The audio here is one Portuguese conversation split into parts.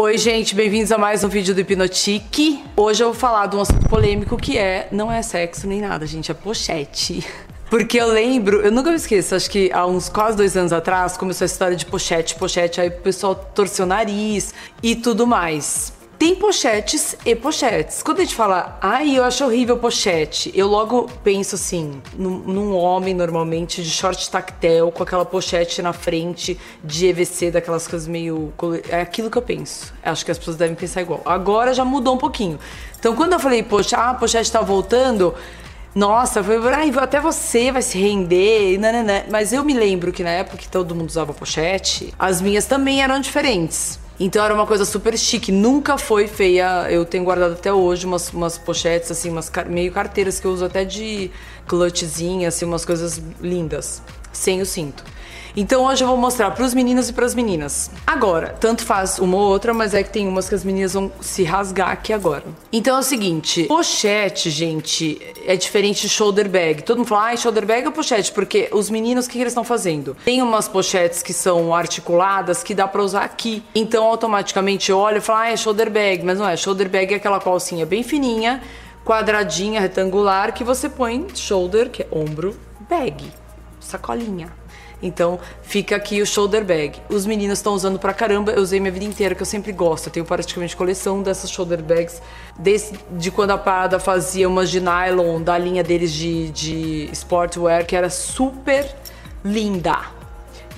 Oi, gente, bem-vindos a mais um vídeo do Hipnotique. Hoje eu vou falar de um assunto polêmico que é, não é sexo nem nada, gente, é pochete. Porque eu lembro, eu nunca me esqueço, acho que há uns quase dois anos atrás começou a história de pochete, pochete, aí o pessoal torceu o nariz e tudo mais. Tem pochetes e pochetes. Quando a gente fala, ai, eu acho horrível pochete, eu logo penso assim, num, num, homem normalmente de short tactel, com aquela pochete na frente de EVC, daquelas coisas meio. É aquilo que eu penso. Acho que as pessoas devem pensar igual. Agora já mudou um pouquinho. Então quando eu falei, poxa, ah, a pochete tá voltando. Nossa, foi, ai, até você vai se render, nananã. mas eu me lembro que na época que todo mundo usava pochete, as minhas também eram diferentes. Então era uma coisa super chique, nunca foi feia. Eu tenho guardado até hoje umas, umas pochetes, assim, umas meio carteiras que eu uso até de clutchzinha, assim, umas coisas lindas, sem o cinto. Então hoje eu vou mostrar para os meninos e para as meninas. Agora, tanto faz uma ou outra, mas é que tem umas que as meninas vão se rasgar aqui agora. Então é o seguinte, pochete, gente, é diferente de shoulder bag. Todo mundo fala, ah, shoulder bag ou pochete? Porque os meninos, o que, que eles estão fazendo? Tem umas pochetes que são articuladas que dá para usar aqui. Então automaticamente olha e fala, ah, é shoulder bag. Mas não é, shoulder bag é aquela calcinha bem fininha, quadradinha, retangular, que você põe shoulder, que é ombro, bag, sacolinha. Então fica aqui o shoulder bag. Os meninos estão usando pra caramba, eu usei minha vida inteira, que eu sempre gosto. Eu tenho praticamente coleção dessas shoulder bags, desde de quando a Parada fazia umas de nylon da linha deles de, de sportwear, que era super linda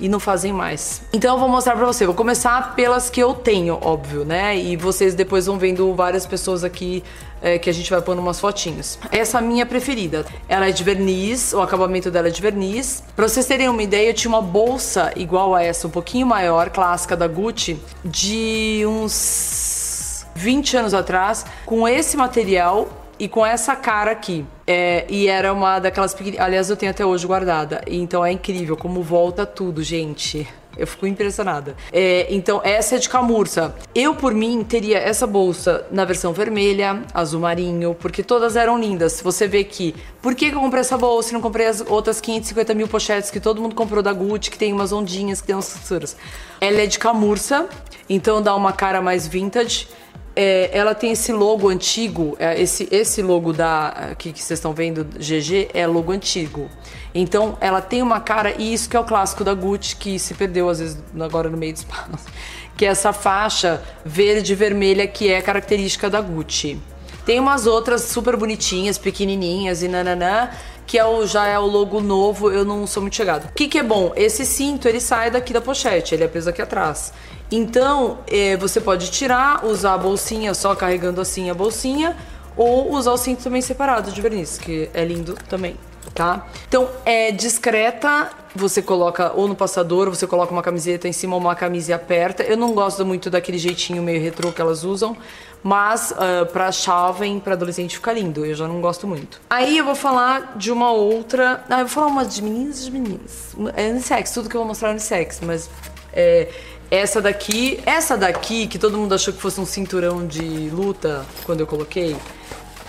e não fazem mais. Então eu vou mostrar pra você. Vou começar pelas que eu tenho, óbvio, né? E vocês depois vão vendo várias pessoas aqui é, que a gente vai pôr umas fotinhos. Essa minha preferida. Ela é de verniz, o acabamento dela é de verniz. Pra vocês terem uma ideia, eu tinha uma bolsa igual a essa, um pouquinho maior, clássica da Gucci, de uns 20 anos atrás, com esse material e com essa cara aqui. É, e era uma daquelas pequenininhas. Aliás, eu tenho até hoje guardada. Então é incrível como volta tudo, gente. Eu fico impressionada. É, então, essa é de camurça. Eu, por mim, teria essa bolsa na versão vermelha, azul marinho, porque todas eram lindas. Você vê que, por que, eu comprei essa bolsa e não comprei as outras 550 mil pochetes que todo mundo comprou da Gucci, que tem umas ondinhas, que tem umas censuras? Ela é de camurça, então dá uma cara mais vintage é, ela tem esse logo antigo, é, esse, esse logo da aqui que vocês estão vendo, GG, é logo antigo. Então ela tem uma cara, e isso que é o clássico da Gucci, que se perdeu às vezes agora no meio do espaço, que é essa faixa verde vermelha que é característica da Gucci. Tem umas outras super bonitinhas, pequenininhas e nananã, que é o, já é o logo novo, eu não sou muito chegada. O que, que é bom? Esse cinto, ele sai daqui da pochete, ele é preso aqui atrás. Então, é, você pode tirar, usar a bolsinha só carregando assim a bolsinha, ou usar o cinto também separado de verniz, que é lindo também, tá? Então, é discreta, você coloca ou no passador, você coloca uma camiseta em cima ou uma camisa e aperta. Eu não gosto muito daquele jeitinho meio retrô que elas usam, mas uh, pra jovem, pra adolescente fica lindo, eu já não gosto muito. Aí eu vou falar de uma outra, ah, eu vou falar uma de meninas e de meninas. É unissex, tudo que eu vou mostrar é unissex, mas é, essa daqui, essa daqui, que todo mundo achou que fosse um cinturão de luta quando eu coloquei,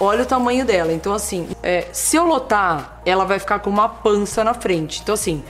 olha o tamanho dela. Então, assim, é, se eu lotar, ela vai ficar com uma pança na frente. Então, assim,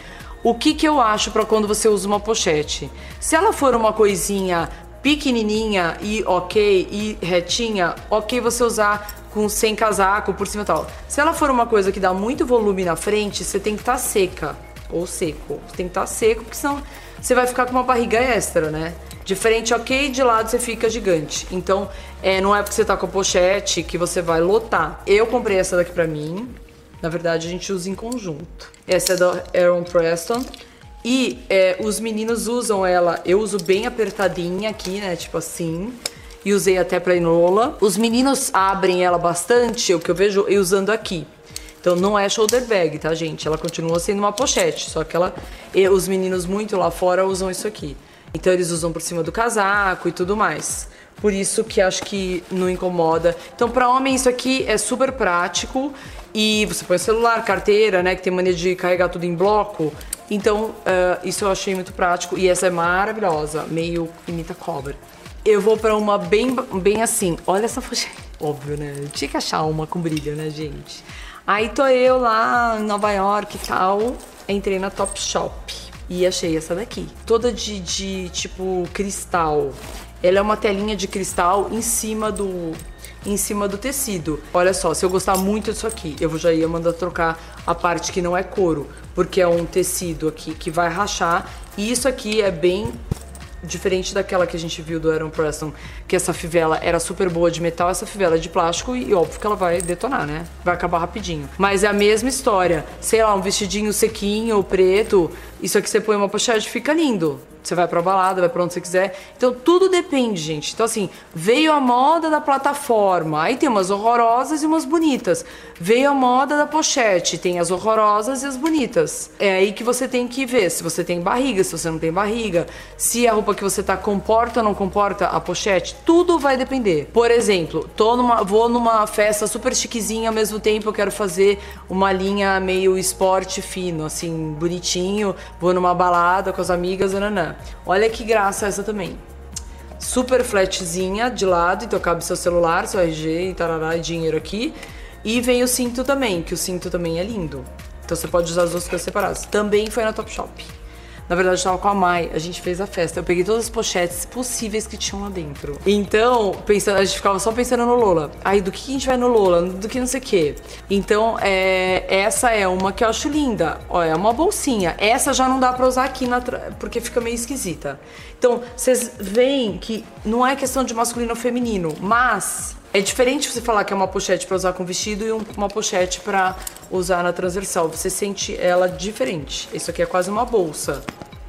o que, que eu acho para quando você usa uma pochete? Se ela for uma coisinha pequenininha e ok, e retinha, ok você usar com sem casaco por cima e tal. Se ela for uma coisa que dá muito volume na frente, você tem que estar tá seca ou seco. Tem que estar tá seco, porque senão você vai ficar com uma barriga extra, né? De frente, ok, de lado você fica gigante. Então, é, não é porque você tá com a pochete que você vai lotar. Eu comprei essa daqui pra mim. Na verdade, a gente usa em conjunto. Essa é da Aaron Preston. E é, os meninos usam ela, eu uso bem apertadinha aqui, né? Tipo assim. E usei até pra Enola. Os meninos abrem ela bastante, o que eu vejo eu usando aqui. Então não é shoulder bag, tá, gente? Ela continua sendo uma pochete, só que ela, os meninos muito lá fora usam isso aqui. Então eles usam por cima do casaco e tudo mais. Por isso que acho que não incomoda. Então para homem isso aqui é super prático e você põe celular, carteira, né, que tem mania de carregar tudo em bloco. Então uh, isso eu achei muito prático e essa é maravilhosa, meio imita cobra. Eu vou para uma bem, bem assim. Olha essa pochete. Óbvio, né? Eu tinha que achar uma com brilho, né, gente? Aí tô eu lá em Nova York e tal, entrei na Top Shop e achei essa daqui. Toda de, de tipo cristal. ela é uma telinha de cristal em cima do em cima do tecido. Olha só, se eu gostar muito disso aqui, eu já ia mandar trocar a parte que não é couro, porque é um tecido aqui que vai rachar. E isso aqui é bem diferente daquela que a gente viu do Aaron Preston, que essa fivela era super boa de metal, essa fivela é de plástico e óbvio que ela vai detonar, né? Vai acabar rapidinho. Mas é a mesma história. Sei lá, um vestidinho sequinho, preto, isso aqui você põe uma pochete fica lindo. Você vai pra balada, vai pra onde você quiser. Então tudo depende, gente. Então, assim, veio a moda da plataforma. Aí tem umas horrorosas e umas bonitas. Veio a moda da pochete. Tem as horrorosas e as bonitas. É aí que você tem que ver se você tem barriga, se você não tem barriga. Se a roupa que você tá comporta ou não comporta a pochete. Tudo vai depender. Por exemplo, tô numa, vou numa festa super chiquezinha, ao mesmo tempo eu quero fazer uma linha meio esporte fino, assim, bonitinho. Vou numa balada com as amigas, Olha que graça essa também. Super flatzinha de lado, então cabe seu celular, seu RG e tarará e dinheiro aqui. E vem o cinto também, que o cinto também é lindo. Então você pode usar as duas coisas separadas. Também foi na Topshop. Na verdade, eu tava com a Mai, a gente fez a festa. Eu peguei todas as pochetes possíveis que tinham lá dentro. Então, pensando, a gente ficava só pensando no Lola. Aí, do que a gente vai no Lola? Do que não sei o quê. Então, é, essa é uma que eu acho linda. Olha, é uma bolsinha. Essa já não dá pra usar aqui, na, porque fica meio esquisita. Então, vocês veem que não é questão de masculino ou feminino, mas é diferente você falar que é uma pochete para usar com vestido e uma pochete para usar na transversal. Você sente ela diferente. Isso aqui é quase uma bolsa,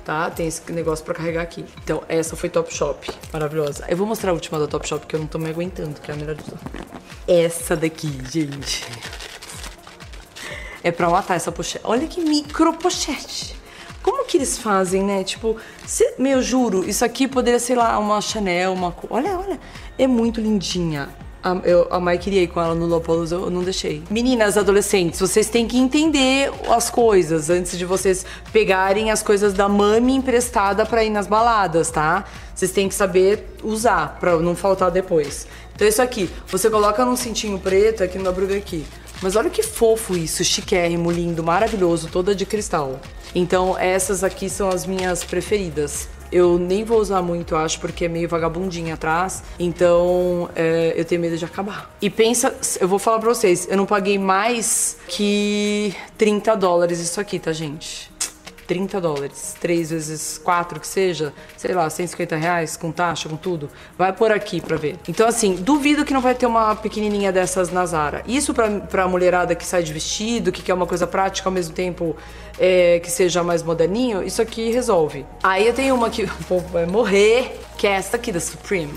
tá? Tem esse negócio para carregar aqui. Então, essa foi Top Shop. Maravilhosa. Eu vou mostrar a última da Top Shop que eu não tô me aguentando, que é a melhor de. Essa daqui, gente. É pra matar essa pochete. Olha que micro pochete. Como que eles fazem, né? Tipo, se, meu, juro, isso aqui poderia ser lá uma Chanel, uma. Olha, olha. É muito lindinha. Eu, a Mai queria ir com ela no Lopolos, eu não deixei. Meninas, adolescentes, vocês têm que entender as coisas antes de vocês pegarem as coisas da mami emprestada pra ir nas baladas, tá? Vocês têm que saber usar pra não faltar depois. Então isso aqui, você coloca num cintinho preto aqui no abruga aqui. Mas olha que fofo isso, chiquérrimo, lindo, maravilhoso, toda de cristal. Então essas aqui são as minhas preferidas. Eu nem vou usar muito, acho, porque é meio vagabundinha atrás. Então, é, eu tenho medo de acabar. E pensa, eu vou falar pra vocês, eu não paguei mais que 30 dólares isso aqui, tá, gente? 30 dólares, 3 vezes 4 que seja, sei lá, 150 reais com taxa, com tudo. Vai por aqui pra ver. Então, assim, duvido que não vai ter uma pequenininha dessas na Zara. Isso pra, pra mulherada que sai de vestido, que quer uma coisa prática ao mesmo tempo é, que seja mais moderninho, isso aqui resolve. Aí eu tenho uma que o povo vai morrer, que é essa aqui da Supreme.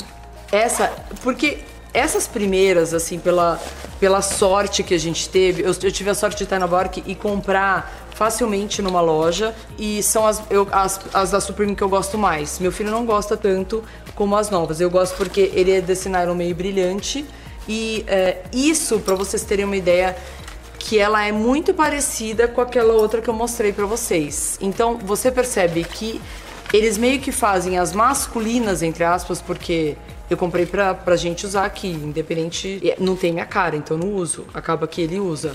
Essa, porque essas primeiras, assim, pela, pela sorte que a gente teve, eu, eu tive a sorte de estar na Bork e comprar facilmente numa loja e são as, eu, as, as da Supreme que eu gosto mais. Meu filho não gosta tanto como as novas. Eu gosto porque ele é desse nylon meio brilhante e é, isso, para vocês terem uma ideia, que ela é muito parecida com aquela outra que eu mostrei para vocês. Então você percebe que eles meio que fazem as masculinas, entre aspas, porque eu comprei pra, pra gente usar aqui, independente. Não tem minha cara, então não uso. Acaba que ele usa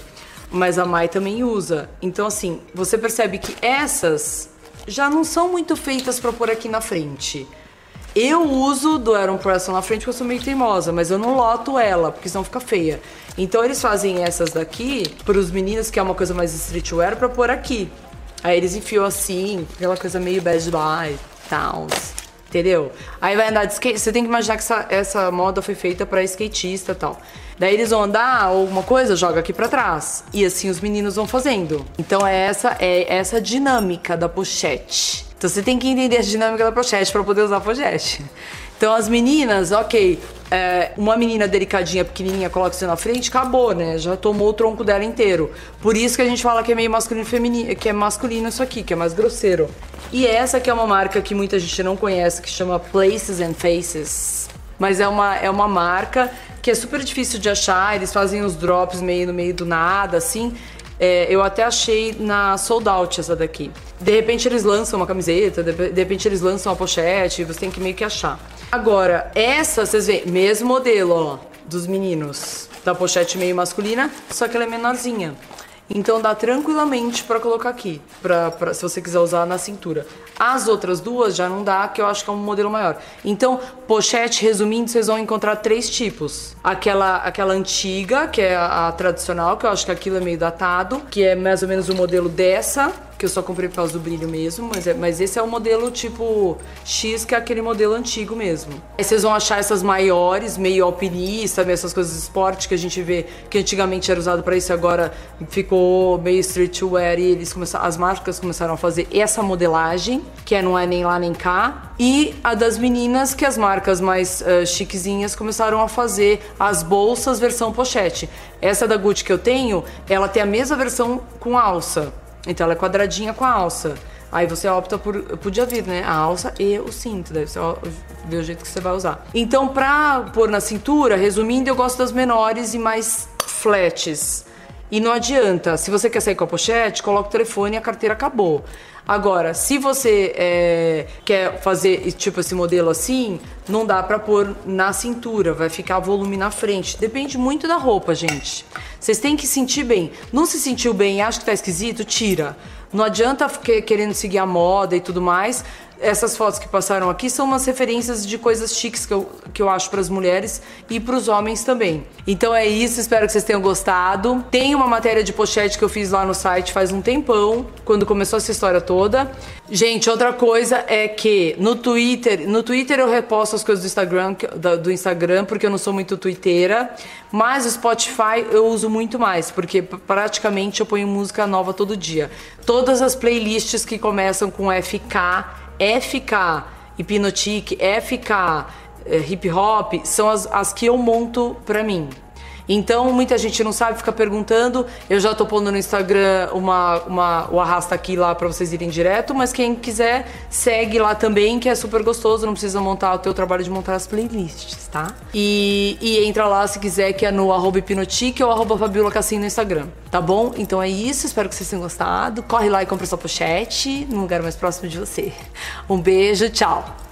mas a Mai também usa. Então, assim, você percebe que essas já não são muito feitas para pôr aqui na frente. Eu uso do Aaron Preston na frente porque eu sou meio teimosa, mas eu não loto ela, porque senão fica feia. Então eles fazem essas daqui para os meninos, que é uma coisa mais streetwear, para pôr aqui. Aí eles enfiam assim, aquela coisa meio bad boy, towns, entendeu? Aí vai andar de skate, você tem que imaginar que essa, essa moda foi feita para skatista e tal. Daí eles vão andar alguma coisa, joga aqui para trás. E assim os meninos vão fazendo. Então é essa é essa dinâmica da pochete. Então você tem que entender a dinâmica da pochete para poder usar a pochete. Então as meninas, ok, é, uma menina delicadinha, pequenininha, coloca você na frente, acabou, né? Já tomou o tronco dela inteiro. Por isso que a gente fala que é meio masculino e feminino, que é masculino isso aqui, que é mais grosseiro. E essa que é uma marca que muita gente não conhece, que chama Places and Faces. Mas é uma, é uma marca que é super difícil de achar, eles fazem os drops meio no meio do nada, assim. É, eu até achei na Sold Out essa daqui. De repente eles lançam uma camiseta, de, de repente eles lançam uma pochete, você tem que meio que achar. Agora, essa, vocês veem, mesmo modelo, ó, dos meninos. Da pochete meio masculina, só que ela é menorzinha. Então dá tranquilamente para colocar aqui, pra, pra, se você quiser usar na cintura. As outras duas já não dá, que eu acho que é um modelo maior. Então, pochete, resumindo, vocês vão encontrar três tipos. Aquela, aquela antiga, que é a, a tradicional, que eu acho que aquilo é meio datado, que é mais ou menos o modelo dessa que eu só comprei por causa do brilho mesmo, mas, é, mas esse é o modelo tipo X, que é aquele modelo antigo mesmo. Aí vocês vão achar essas maiores, meio alpinista, essas coisas esporte que a gente vê que antigamente era usado para isso, agora ficou meio streetwear e eles começaram, as marcas começaram a fazer essa modelagem, que é, não é nem lá nem cá. E a das meninas, que as marcas mais uh, chiquezinhas começaram a fazer as bolsas versão pochete. Essa da Gucci que eu tenho, ela tem a mesma versão com alça. Então ela é quadradinha com a alça. Aí você opta por. Podia vir, né? A alça e o cinto. Daí você vê o jeito que você vai usar. Então, pra pôr na cintura, resumindo, eu gosto das menores e mais flats. E não adianta, se você quer sair com a pochete, coloca o telefone e a carteira acabou. Agora, se você é, quer fazer tipo esse modelo assim, não dá pra pôr na cintura, vai ficar volume na frente. Depende muito da roupa, gente. Vocês têm que sentir bem. Não se sentiu bem e acha que tá esquisito, tira. Não adianta querendo seguir a moda e tudo mais essas fotos que passaram aqui são umas referências de coisas chiques que eu, que eu acho para as mulheres e para os homens também. Então é isso, espero que vocês tenham gostado. Tem uma matéria de pochete que eu fiz lá no site faz um tempão, quando começou essa história toda. Gente, outra coisa é que no Twitter, no Twitter eu reposto as coisas do Instagram, do Instagram, porque eu não sou muito twitteira, mas o Spotify eu uso muito mais, porque praticamente eu ponho música nova todo dia. Todas as playlists que começam com FK FK, Hipnotic, FK, eh, hip hop, são as, as que eu monto pra mim. Então, muita gente não sabe, fica perguntando. Eu já tô pondo no Instagram uma, uma, o arrasta aqui lá para vocês irem direto, mas quem quiser, segue lá também, que é super gostoso, não precisa montar o teu trabalho de montar as playlists, tá? E, e entra lá se quiser, que é no arroba hipnotique ou arroba Fabiola Cassim no Instagram, tá bom? Então é isso, espero que vocês tenham gostado. Corre lá e compra sua pochete, num lugar mais próximo de você. Um beijo, tchau!